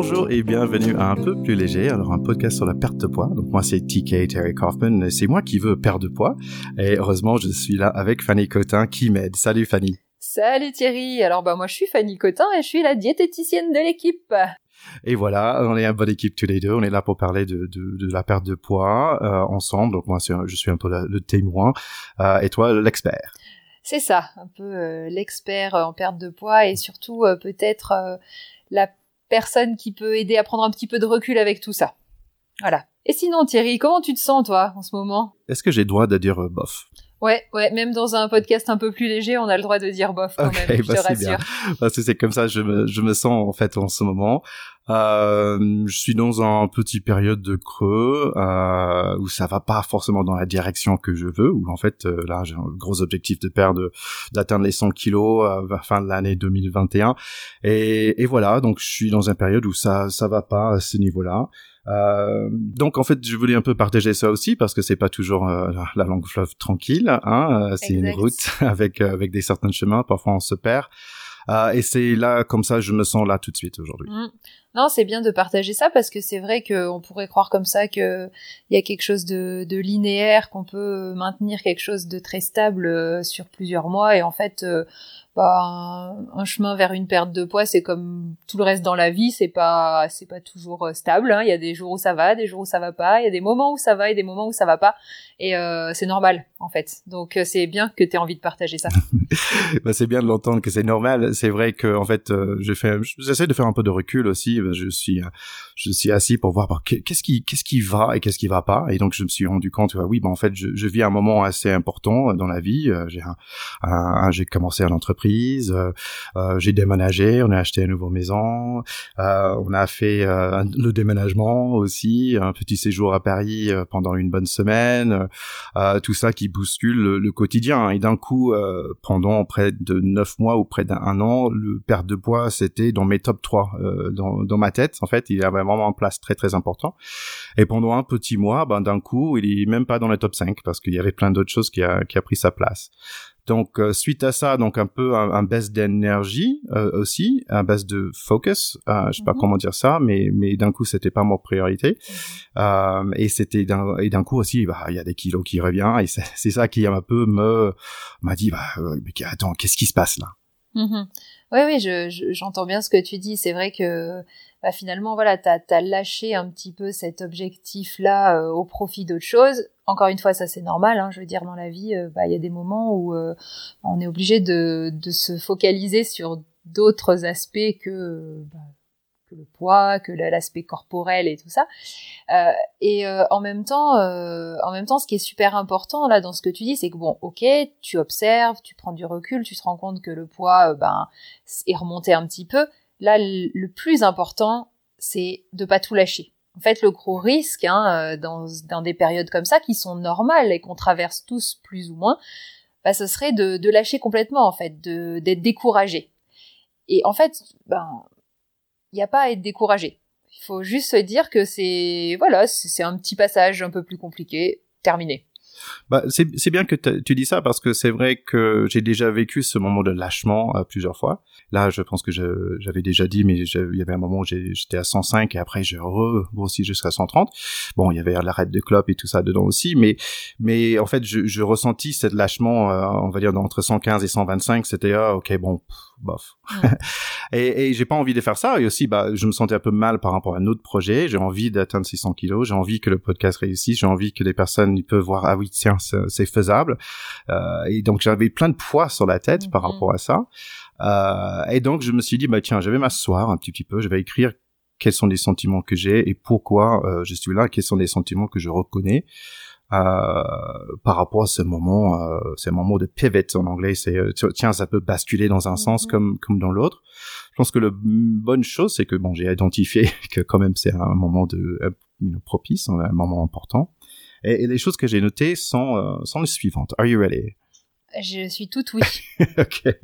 Bonjour et bienvenue à Un peu plus léger, alors un podcast sur la perte de poids. Donc moi c'est TK Terry Kaufman c'est moi qui veux perdre de poids. Et heureusement je suis là avec Fanny Cotin qui m'aide. Salut Fanny. Salut Thierry. Alors bah moi je suis Fanny Cotin et je suis la diététicienne de l'équipe. Et voilà, on est une bonne équipe tous les deux. On est là pour parler de, de, de la perte de poids euh, ensemble. Donc moi je suis un peu le témoin euh, et toi l'expert. C'est ça, un peu euh, l'expert en perte de poids et surtout peut-être la personne qui peut aider à prendre un petit peu de recul avec tout ça. Voilà. Et sinon, Thierry, comment tu te sens, toi, en ce moment? Est-ce que j'ai le droit de dire euh, bof? Ouais, ouais, même dans un podcast un peu plus léger, on a le droit de dire bof quand même, je bah, te rassure. Bien. Parce que c'est comme ça, je me, je me sens en fait en ce moment. Euh, je suis dans un petit période de creux euh, où ça va pas forcément dans la direction que je veux. Où en fait euh, là j'ai un gros objectif de perdre, d'atteindre les 100 kilos à la fin de l'année 2021. Et, et voilà, donc je suis dans une période où ça ça va pas à ce niveau-là. Euh, donc en fait, je voulais un peu partager ça aussi parce que c'est pas toujours euh, la longue fleuve tranquille. Hein, c'est une route avec avec des certains chemins. Parfois, on se perd. Euh, et c'est là, comme ça, je me sens là tout de suite aujourd'hui. Mmh. Non, c'est bien de partager ça parce que c'est vrai qu'on pourrait croire comme ça que il y a quelque chose de, de linéaire, qu'on peut maintenir quelque chose de très stable euh, sur plusieurs mois et en fait, euh, bah, un, un, chemin vers une perte de poids, c'est comme tout le reste dans la vie, c'est pas c'est pas toujours euh, stable. Hein. Il y a des jours où ça va, des jours où ça va pas. Il y a des moments où ça va et des moments où ça va pas. Et euh, c'est normal en fait. Donc euh, c'est bien que tu aies envie de partager ça. bah, c'est bien de l'entendre que c'est normal. C'est vrai que en fait, euh, je fais, j'essaie de faire un peu de recul aussi. Je suis je suis assis pour voir bah, qu'est-ce qui qu'est-ce qui va et qu'est-ce qui va pas. Et donc je me suis rendu compte, bah, oui, bah en fait, je, je vis un moment assez important dans la vie. J'ai un, un, j'ai commencé à l'entreprise euh, euh, j'ai déménagé, on a acheté une nouvelle maison, euh, on a fait le déménagement aussi, un petit séjour à Paris pendant une bonne semaine, tout ça qui bouscule le, le quotidien. Et d'un coup, pendant près de neuf mois ou près d'un an, le perte de poids, c'était dans mes top 3 dans, dans ma tête. En fait, il avait vraiment un place très très important. Et pendant un petit mois, ben d'un coup, il est même pas dans le top 5 parce qu'il y avait plein d'autres choses qui a, qui a pris sa place. Donc euh, suite à ça, donc un peu un, un baisse d'énergie euh, aussi, un baisse de focus. Euh, je sais pas mm -hmm. comment dire ça, mais mais d'un coup c'était pas ma priorité. Et c'était d'un et d'un coup aussi, bah il y a des kilos qui reviennent et c'est ça qui un peu me m'a dit bah mais attends qu'est-ce qui se passe là? Mm -hmm. Oui oui, j'entends je, bien ce que tu dis. C'est vrai que bah, finalement voilà, t'as as lâché un petit peu cet objectif là euh, au profit d'autre chose encore une fois, ça c'est normal. Hein, je veux dire, dans la vie, il euh, bah, y a des moments où euh, on est obligé de, de, se focaliser sur d'autres aspects que, bah, que le poids, que l'aspect corporel et tout ça. Euh, et euh, en même temps, euh, en même temps, ce qui est super important là dans ce que tu dis, c'est que bon, ok, tu observes, tu prends du recul, tu te rends compte que le poids, ben, est remonté un petit peu. Là, le plus important, c'est de pas tout lâcher en fait, le gros risque hein, dans, dans, des périodes comme ça, qui sont normales et qu'on traverse tous plus ou moins, bah, ce serait de, de lâcher complètement, en fait, d'être découragé. Et en fait, ben, il n'y a pas à être découragé. Il faut juste se dire que c'est, voilà, c'est un petit passage un peu plus compliqué, terminé. Bah, c'est bien que tu dis ça parce que c'est vrai que j'ai déjà vécu ce moment de lâchement euh, plusieurs fois. Là, je pense que j'avais déjà dit, mais il y avait un moment où j'étais à 105 et après je re-grossis jusqu'à 130. Bon, il y avait l'arrêt de clope et tout ça dedans aussi, mais mais en fait, je, ressentis cette lâchement, euh, on va dire entre 115 et 125. C'était ah, ok, bon, bof. Ouais. et et j'ai pas envie de faire ça. Et aussi, bah, je me sentais un peu mal par rapport à un autre projet. J'ai envie d'atteindre 600 kilos. J'ai envie que le podcast réussisse. J'ai envie que les personnes ils peuvent voir ah oui tiens c'est faisable. Euh, et donc j'avais plein de poids sur la tête mm -hmm. par rapport à ça. Euh, et donc je me suis dit bah tiens, je vais m'asseoir un petit, petit peu, je vais écrire quels sont les sentiments que j'ai et pourquoi euh, je suis là, quels sont les sentiments que je reconnais. Euh, par rapport à ce moment, euh, ce moment de pivot en anglais, c'est euh, tiens ça peut basculer dans un mm -hmm. sens comme comme dans l'autre. Je pense que la bonne chose c'est que bon j'ai identifié que quand même c'est un moment de propice, un moment important. Et, les choses que j'ai notées sont, euh, sont les suivantes. Are you ready? Je suis toute oui. ok.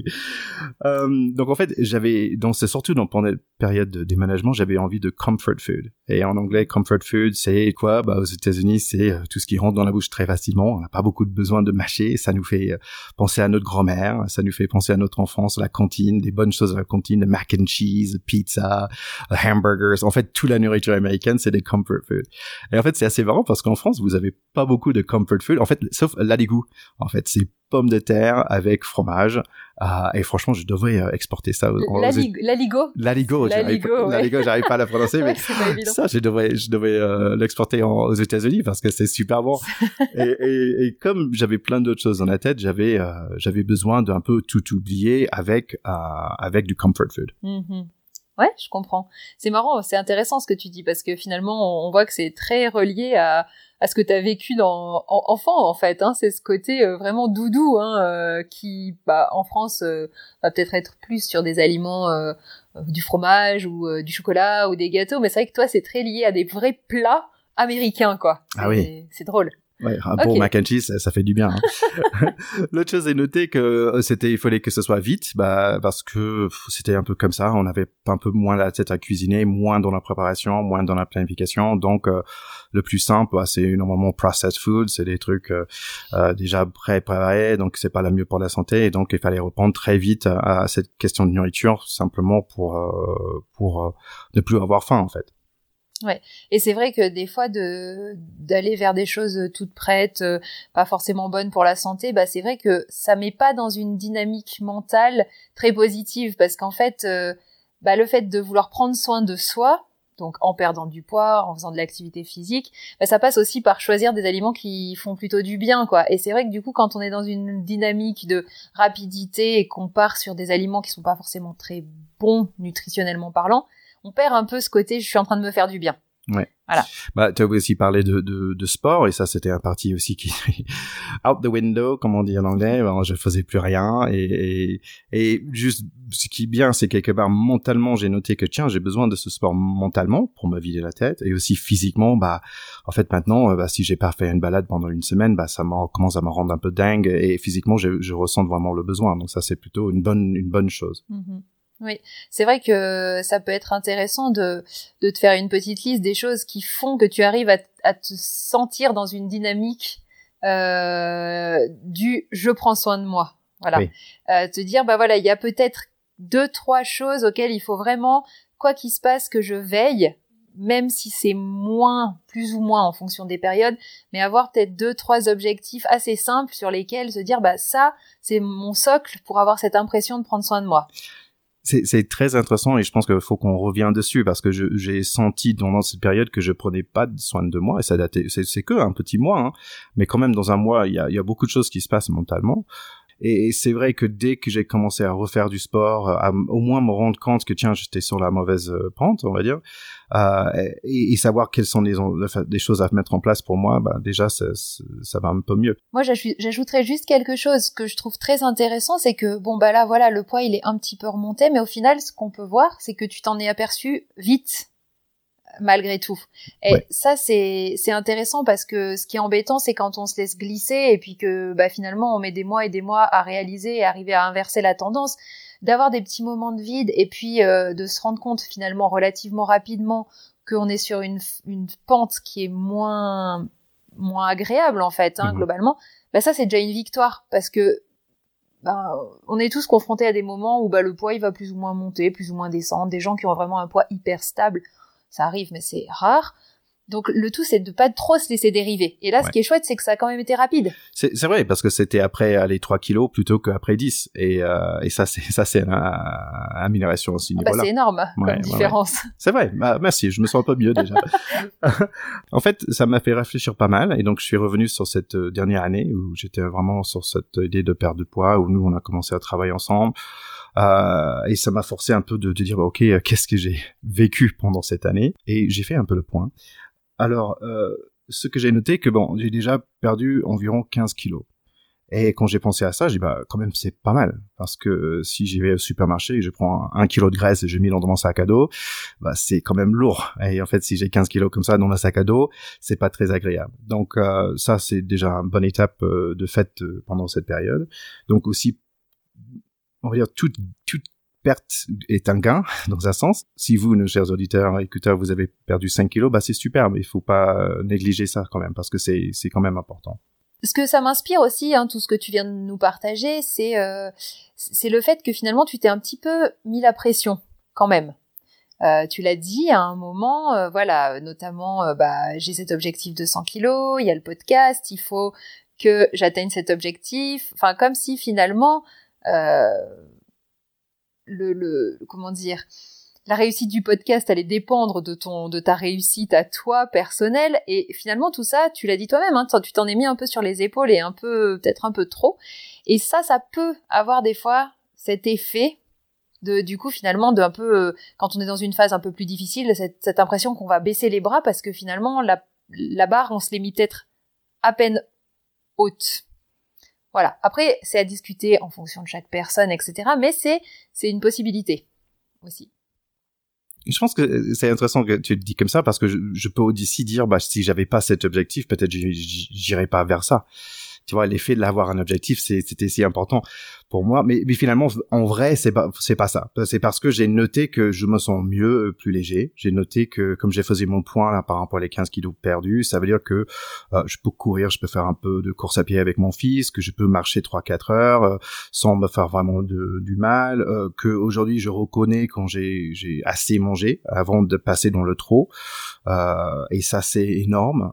Euh, donc en fait, j'avais, donc c'est surtout dans pendant période de déménagement, j'avais envie de comfort food. Et en anglais, comfort food, c'est quoi? Bah aux États-Unis, c'est euh, tout ce qui rentre dans la bouche très facilement. On n'a pas beaucoup de besoin de mâcher. Ça nous fait euh, penser à notre grand-mère. Ça nous fait penser à notre enfance, la cantine, des bonnes choses à la cantine, le mac and cheese, pizza, hamburgers. En fait, toute la nourriture américaine, c'est des comfort food. Et en fait, c'est assez marrant parce qu'en France, vous avez pas beaucoup de comfort food. En fait, sauf l'aligout. En fait, c'est pommes de terre avec fromage. Euh, et franchement, je devrais euh, exporter ça. L'aligo. L'aligo. L'aligo, j'arrive pas à la prononcer, mais ça, je devrais, je devrais euh, l'exporter aux États-Unis parce que c'est super bon. et, et, et, comme j'avais plein d'autres choses dans la tête, j'avais, j'avais besoin d'un peu tout oublier avec, avec du comfort food. Mm-hmm. Ouais, je comprends. C'est marrant, c'est intéressant ce que tu dis parce que finalement, on voit que c'est très relié à, à ce que tu as vécu dans enfant en fait. Hein. C'est ce côté euh, vraiment doudou hein, euh, qui, bah, en France, euh, va peut-être être plus sur des aliments, du fromage ou du chocolat ou des gâteaux, mais c'est vrai que toi, c'est très lié à des vrais plats américains, quoi. Ah oui. C'est drôle. Ouais, un bon mac and cheese, ça, fait du bien. Hein. L'autre chose est noter que euh, c'était, il fallait que ce soit vite, bah parce que c'était un peu comme ça. On avait un peu moins la tête à cuisiner, moins dans la préparation, moins dans la planification. Donc euh, le plus simple, bah, c'est normalement processed food, c'est des trucs euh, déjà pré-préparés, donc c'est pas la mieux pour la santé. Et donc il fallait répondre très vite à, cette question de nourriture, simplement pour pour ne plus avoir faim en fait. Ouais. Et c'est vrai que des fois de d'aller vers des choses toutes prêtes, euh, pas forcément bonnes pour la santé, bah c'est vrai que ça met pas dans une dynamique mentale très positive parce qu'en fait, euh, bah le fait de vouloir prendre soin de soi, donc en perdant du poids, en faisant de l'activité physique, bah ça passe aussi par choisir des aliments qui font plutôt du bien, quoi. Et c'est vrai que du coup, quand on est dans une dynamique de rapidité et qu'on part sur des aliments qui sont pas forcément très bons nutritionnellement parlant, on perd un peu ce côté je suis en train de me faire du bien. Ouais. Voilà. Bah, tu as aussi parlé de, de, de sport et ça c'était un parti aussi qui out the window comme on dit en anglais. je faisais plus rien et, et, et juste ce qui est bien c'est quelque part mentalement j'ai noté que tiens j'ai besoin de ce sport mentalement pour me vider la tête et aussi physiquement bah en fait maintenant euh, bah, si j'ai pas fait une balade pendant une semaine bah ça commence à me rendre un peu dingue et physiquement je, je ressens vraiment le besoin donc ça c'est plutôt une bonne une bonne chose. Mm-hmm. Oui, c'est vrai que ça peut être intéressant de, de te faire une petite liste des choses qui font que tu arrives à, à te sentir dans une dynamique euh, du je prends soin de moi. Voilà. Euh, te dire, bah voilà, il y a peut-être deux, trois choses auxquelles il faut vraiment, quoi qu'il se passe, que je veille, même si c'est moins, plus ou moins en fonction des périodes, mais avoir peut-être deux, trois objectifs assez simples sur lesquels se dire, bah ça, c'est mon socle pour avoir cette impression de prendre soin de moi c'est très intéressant et je pense qu'il faut qu'on revienne dessus parce que j'ai senti pendant cette période que je prenais pas soin de moi et ça datait c'est que un petit mois hein, mais quand même dans un mois il y a, y a beaucoup de choses qui se passent mentalement et, c'est vrai que dès que j'ai commencé à refaire du sport, à au moins me rendre compte que tiens, j'étais sur la mauvaise euh, pente, on va dire, euh, et, savoir quelles sont les, choses à mettre en place pour moi, bah déjà ça, ça va un peu mieux. Moi, j'ajouterais juste quelque chose que je trouve très intéressant, c'est que bon bah là voilà, le poids il est un petit peu remonté, mais au final, ce qu'on peut voir, c'est que tu t'en es aperçu vite malgré tout. Et ça, c'est c'est intéressant parce que ce qui est embêtant, c'est quand on se laisse glisser et puis que bah, finalement on met des mois et des mois à réaliser et arriver à inverser la tendance, d'avoir des petits moments de vide et puis euh, de se rendre compte finalement relativement rapidement qu'on est sur une, une pente qui est moins moins agréable en fait, hein, mhm. globalement. Bah ça, c'est déjà une victoire parce que bah, on est tous confrontés à des moments où bah, le poids il va plus ou moins monter, plus ou moins descendre, des gens qui ont vraiment un poids hyper stable ça arrive, mais c'est rare. Donc le tout c'est de pas trop se laisser dériver. Et là ce qui est chouette c'est que ça a quand même été rapide. C'est vrai parce que c'était après les 3 kilos plutôt qu'après 10 et, euh, et ça c'est ça c'est une, amélioration aussi. Ah bah, c'est énorme comme différence. C'est vrai. Bah, merci, je me sens un peu mieux déjà. en fait ça m'a fait réfléchir pas mal et donc je suis revenu sur cette euh, dernière année où j'étais vraiment sur cette idée de perte de poids où nous on a commencé à travailler ensemble. Euh, et ça m'a forcé un peu de, de dire, bah, ok, euh, qu'est-ce que j'ai vécu pendant cette année? Et j'ai fait un peu le point. Alors, euh, ce que j'ai noté, que bon, j'ai déjà perdu environ 15 kilos. Et quand j'ai pensé à ça, j'ai dit, bah, quand même, c'est pas mal. Parce que euh, si j'y vais au supermarché et je prends un, kilo de graisse et je mets dans mon sac à dos, bah, c'est quand même lourd. Et en fait, si j'ai 15 kilos comme ça dans le sac à dos, c'est pas très agréable. Donc, euh, ça, c'est déjà une bonne étape de fait pendant cette période. Donc aussi, on va toute, toute perte est un gain dans un sens. Si vous, nos chers auditeurs, écouteurs, vous avez perdu 5 kilos, bah c'est super, mais il faut pas négliger ça quand même parce que c'est c'est quand même important ce que ça m'inspire aussi, hein, tout ce que tu viens de nous partager, c'est euh, c'est le fait que finalement tu t'es un petit peu mis la pression quand même. Euh, tu l'as dit à un moment, euh, voilà, notamment, bah, j'ai cet objectif de 100 kilos, il y a le podcast, il faut que j'atteigne cet objectif. Enfin, comme si finalement, le, le, comment dire, la réussite du podcast allait dépendre de ton de ta réussite à toi personnelle. Et finalement tout ça tu l'as dit toi-même hein, tu t'en es mis un peu sur les épaules et un peu peut-être un peu trop. Et ça ça peut avoir des fois cet effet de du coup finalement de un peu euh, quand on est dans une phase un peu plus difficile cette, cette impression qu'on va baisser les bras parce que finalement la la barre on se l'est mis peut-être à peine haute voilà. Après c'est à discuter en fonction de chaque personne etc mais c'est c'est une possibilité aussi. Je pense que c'est intéressant que tu le dis comme ça parce que je, je peux aussi dire, bah, si j'avais pas cet objectif, peut-être j'irais pas vers ça. Tu vois l'effet de l'avoir un objectif c'était si important pour moi mais, mais finalement en vrai c'est pas c'est pas ça. C'est parce que j'ai noté que je me sens mieux euh, plus léger. J'ai noté que comme j'ai faisais mon point là par rapport à les 15 kilos perdus ça veut dire que euh, je peux courir je peux faire un peu de course à pied avec mon fils que je peux marcher 3 4 heures euh, sans me faire vraiment de, du mal euh, que aujourd'hui je reconnais quand j'ai j'ai assez mangé avant de passer dans le trop et ça c'est énorme.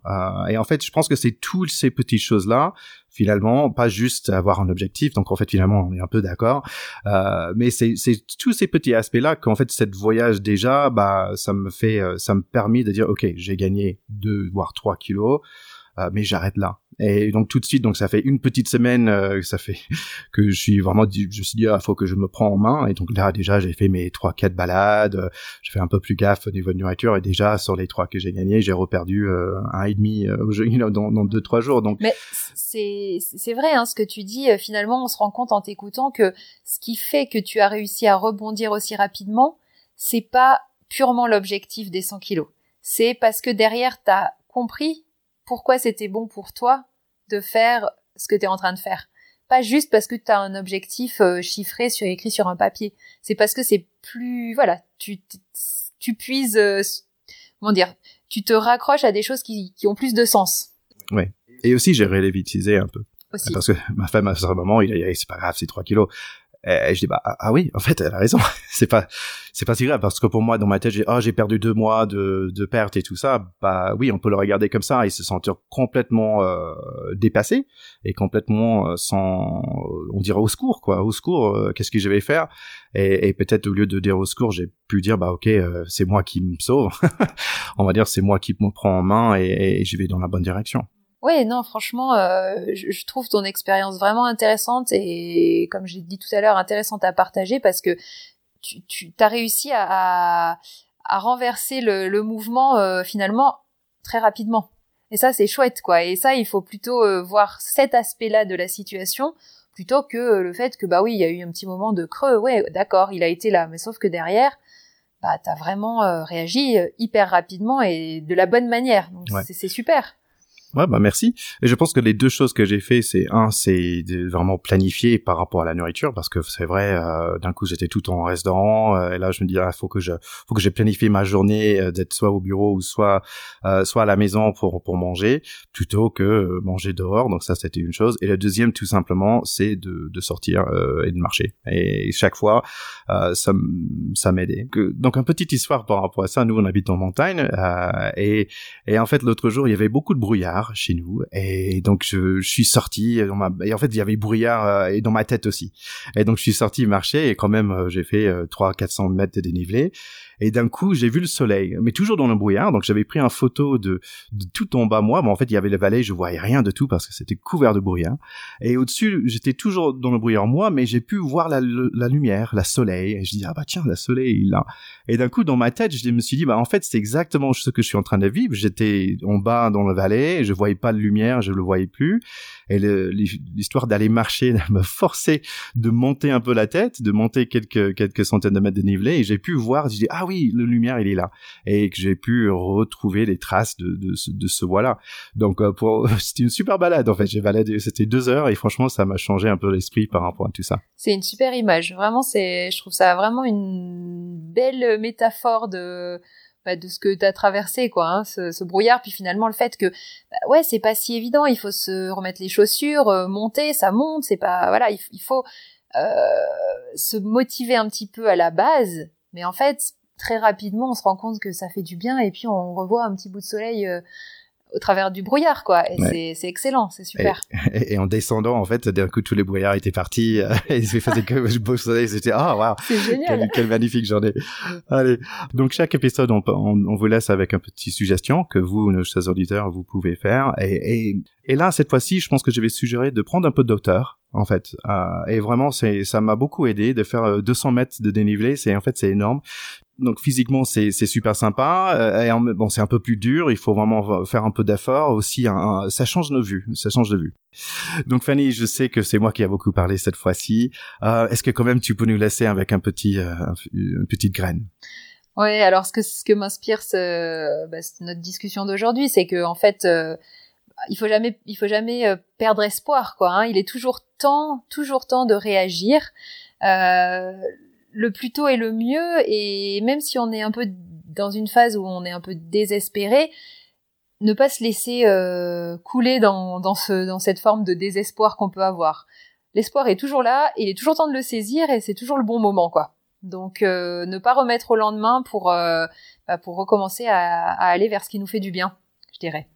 Et en fait je pense que c'est toutes ces petites choses là finalement, pas juste avoir un objectif. Donc en fait, finalement, on est un peu d'accord. Euh, mais c'est tous ces petits aspects-là qu'en fait, cette voyage déjà, bah, ça me fait, euh, ça me permet de dire, ok, j'ai gagné deux voire trois kilos. Euh, mais j'arrête là. Et donc tout de suite, donc ça fait une petite semaine, euh, ça fait que je suis vraiment, je me suis dit, ah, faut que je me prends en main. Et donc là déjà, j'ai fait mes trois quatre balades, euh, je fais un peu plus gaffe au niveau de nourriture. Et déjà sur les trois que j'ai gagnés, j'ai reperdu un et demi dans, dans deux trois jours. Donc mais c'est c'est vrai, hein, ce que tu dis. Finalement, on se rend compte en t'écoutant que ce qui fait que tu as réussi à rebondir aussi rapidement, c'est pas purement l'objectif des 100 kilos. C'est parce que derrière, tu as compris pourquoi c'était bon pour toi de faire ce que tu es en train de faire. Pas juste parce que tu as un objectif euh, chiffré sur écrit sur un papier. C'est parce que c'est plus voilà, tu tu puises euh, comment dire, tu te raccroches à des choses qui, qui ont plus de sens. Ouais. Et aussi j'ai relativisé un peu. Aussi. Parce que ma femme à ce moment, il a dit c'est pas grave, c'est 3 kilos. Et je dis bah ah, ah oui, en fait elle a raison. c'est pas c'est pas si grave parce que pour moi dans ma tête j'ai oh j'ai perdu deux mois de de perte et tout ça. Bah oui, on peut le regarder comme ça et se sentir complètement euh, dépassé et complètement euh, sans on dirait au secours quoi, au secours. Euh, qu'est-ce que je vais faire? Et, et peut-être au lieu de dire au secours, j'ai pu dire bah ok euh, c'est moi qui me sauve. on va dire c'est moi qui me prends en main et, et je vais dans la bonne direction. Oui, non, franchement, euh, je, trouve ton expérience vraiment intéressante et, comme j'ai dit tout à l'heure, intéressante à partager parce que tu, tu as réussi à, à, renverser le, le mouvement euh, finalement très rapidement. Et ça, c'est chouette, quoi. Et ça, il faut plutôt euh, voir cet aspect-là de la situation plutôt que le fait que, bah oui, il y a eu un petit moment de creux. Ouais, d'accord, il a été là. Mais sauf que derrière, bah, t'as vraiment réagi hyper rapidement et de la bonne manière. Donc, c'est super. Ouais, bah merci. Et je pense que les deux choses que j'ai fait, c'est un, c'est vraiment planifier par rapport à la nourriture, parce que c'est vrai, euh, d'un coup j'étais tout en restaurant, euh, et là je me dis, ah, faut que je, faut que j'ai planifié ma journée euh, d'être soit au bureau ou soit, soit à la maison pour pour manger, plutôt que manger dehors. Donc ça c'était une chose. Et la deuxième, tout simplement, c'est de de sortir et de marcher. Et chaque fois, ça ça m'aidait. Donc une petite histoire par rapport à ça. Nous on habite en montagne, et et en fait l'autre jour il y avait beaucoup de brouillard chez nous et donc je, suis sorti et en fait il y avait brouillard euh, et dans ma tête aussi et donc je suis sorti marcher et quand même euh, j'ai fait 3 euh, 400 mètres de dénivelé et d'un coup j'ai vu le soleil, mais toujours dans le brouillard. Donc j'avais pris une photo de, tout en bas moi, mais en fait il y avait la vallée, je voyais rien de tout parce que c'était couvert de brouillard. Et au-dessus j'étais toujours dans le brouillard moi, mais j'ai pu voir la, lumière, la soleil. Et je dis ah bah tiens, la soleil là. Et d'un coup dans ma tête je me suis dit bah en fait c'est exactement ce que je suis en train de vivre. J'étais en bas dans la vallée, je voyais pas de lumière, je le voyais plus. Et l'histoire d'aller marcher me forçait de monter un peu la tête, de monter quelques centaines de mètres de dénivelé, et j'ai pu voir. Je dis ah oui, le lumière il est là, et que j'ai pu retrouver les traces de ce voilà. Donc euh, c'était une super balade en fait. J'ai baladé, c'était deux heures et franchement ça m'a changé un peu l'esprit par rapport à tout ça. C'est une super image. Vraiment, c'est je trouve ça vraiment une belle métaphore de bah, de ce que tu as traversé quoi hein, ce, brouillard. Puis finalement le fait que bah, ouais c'est pas si évident. Il faut se remettre les chaussures euh, monter ça monte c'est pas voilà il, il faut euh, se motiver un petit peu à la base. Mais en fait très rapidement on se rend compte que ça fait du bien et puis on revoit un petit bout de soleil euh, au travers du brouillard, quoi. Et c'est excellent, c'est super. Et, en descendant, en fait, d'un coup, tous les brouillards étaient partis. Euh, et il faisait que beau soleil. C'était ah waouh, c'est génial. Quelle, magnifique journée. Allez, donc chaque épisode, on, on, vous laisse avec un petit suggestion que vous, nos chers auditeurs, vous pouvez faire. Et, et, et là, cette fois-ci, je pense que je vais suggérer de prendre un peu d'auteur en fait. Euh, et vraiment, c'est ça m'a beaucoup aidé de faire 200 euh, mètres de dénivelé. C'est en fait c'est énorme. Donc physiquement c'est c'est super sympa. Euh, et bon c'est un peu plus dur. Il faut vraiment faire un peu d'effort. Aussi ça change de vue ça change de vue. Donc Fanny je sais que c'est moi qui a beaucoup parlé cette fois-ci. Euh, est-ce que quand même tu peux nous laisser avec un petit une petite graine? Oui alors ce que ce que m'inspire bah, notre discussion d'aujourd'hui. C'est que en fait il faut jamais il faut jamais perdre espoir quoi hein. il est toujours temps toujours temps de réagir euh, le plus tôt est le mieux et même si on est un peu dans une phase où on est un peu désespéré, ne pas se laisser euh, couler dans, dans, ce, dans cette forme de désespoir qu'on peut avoir. L'espoir est toujours là, il est toujours temps de le saisir et c'est toujours le bon moment, quoi. Donc euh, ne pas remettre au lendemain pour, euh, bah, pour recommencer à, à aller vers ce qui nous fait du bien, je dirais.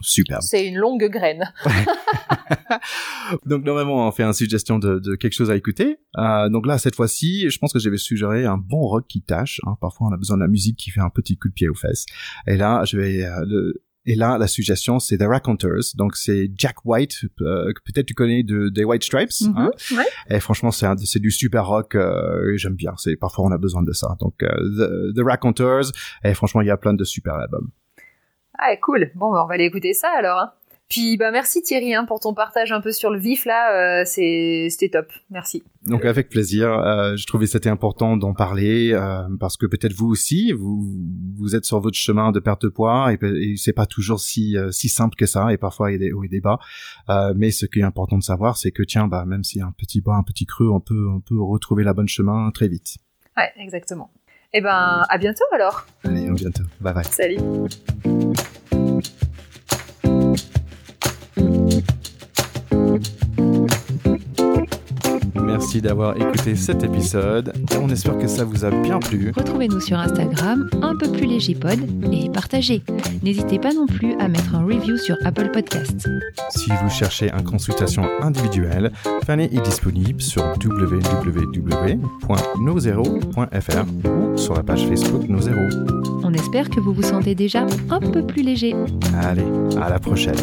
Super. C'est une longue graine. donc normalement on fait une suggestion de, de quelque chose à écouter. Euh, donc là cette fois-ci, je pense que je vais suggérer un bon rock qui tâche. Hein. Parfois on a besoin de la musique qui fait un petit coup de pied aux fesses. Et là je vais euh, le, et là, la suggestion, c'est The Raconteurs. Donc, c'est Jack White, euh, que peut-être tu connais de des White Stripes. Mm-hmm. hein ouais. Et franchement, c'est c'est du super rock. Euh, j'aime bien. C'est parfois on a besoin de ça. Donc, euh, The, The Raconteurs. Et franchement, il y a plein de super albums. Ah, cool. Bon, bah, on va aller écouter ça alors. Hein. Puis bah merci Thierry hein, pour ton partage un peu sur le vif là, euh, c'était top, merci. Donc avec plaisir, euh, je trouvais c'était important d'en parler euh, parce que peut-être vous aussi vous vous êtes sur votre chemin de perte de poids et, et c'est pas toujours si euh, si simple que ça et parfois il y a des hauts et des bas. Euh, mais ce qui est important de savoir c'est que tiens bah même s'il y a un petit bas, un petit creux, on peut on peut retrouver la bonne chemin très vite. Ouais exactement. Et eh ben à bientôt alors. Allez à bientôt. Bye bye. Salut. Merci d'avoir écouté cet épisode. On espère que ça vous a bien plu. Retrouvez-nous sur Instagram, un peu plus léger pod, et partagez. N'hésitez pas non plus à mettre un review sur Apple Podcasts. Si vous cherchez une consultation individuelle, Fanny est disponible sur www.nozero.fr ou sur la page Facebook Nozero. On espère que vous vous sentez déjà un peu plus léger. Allez, à la prochaine.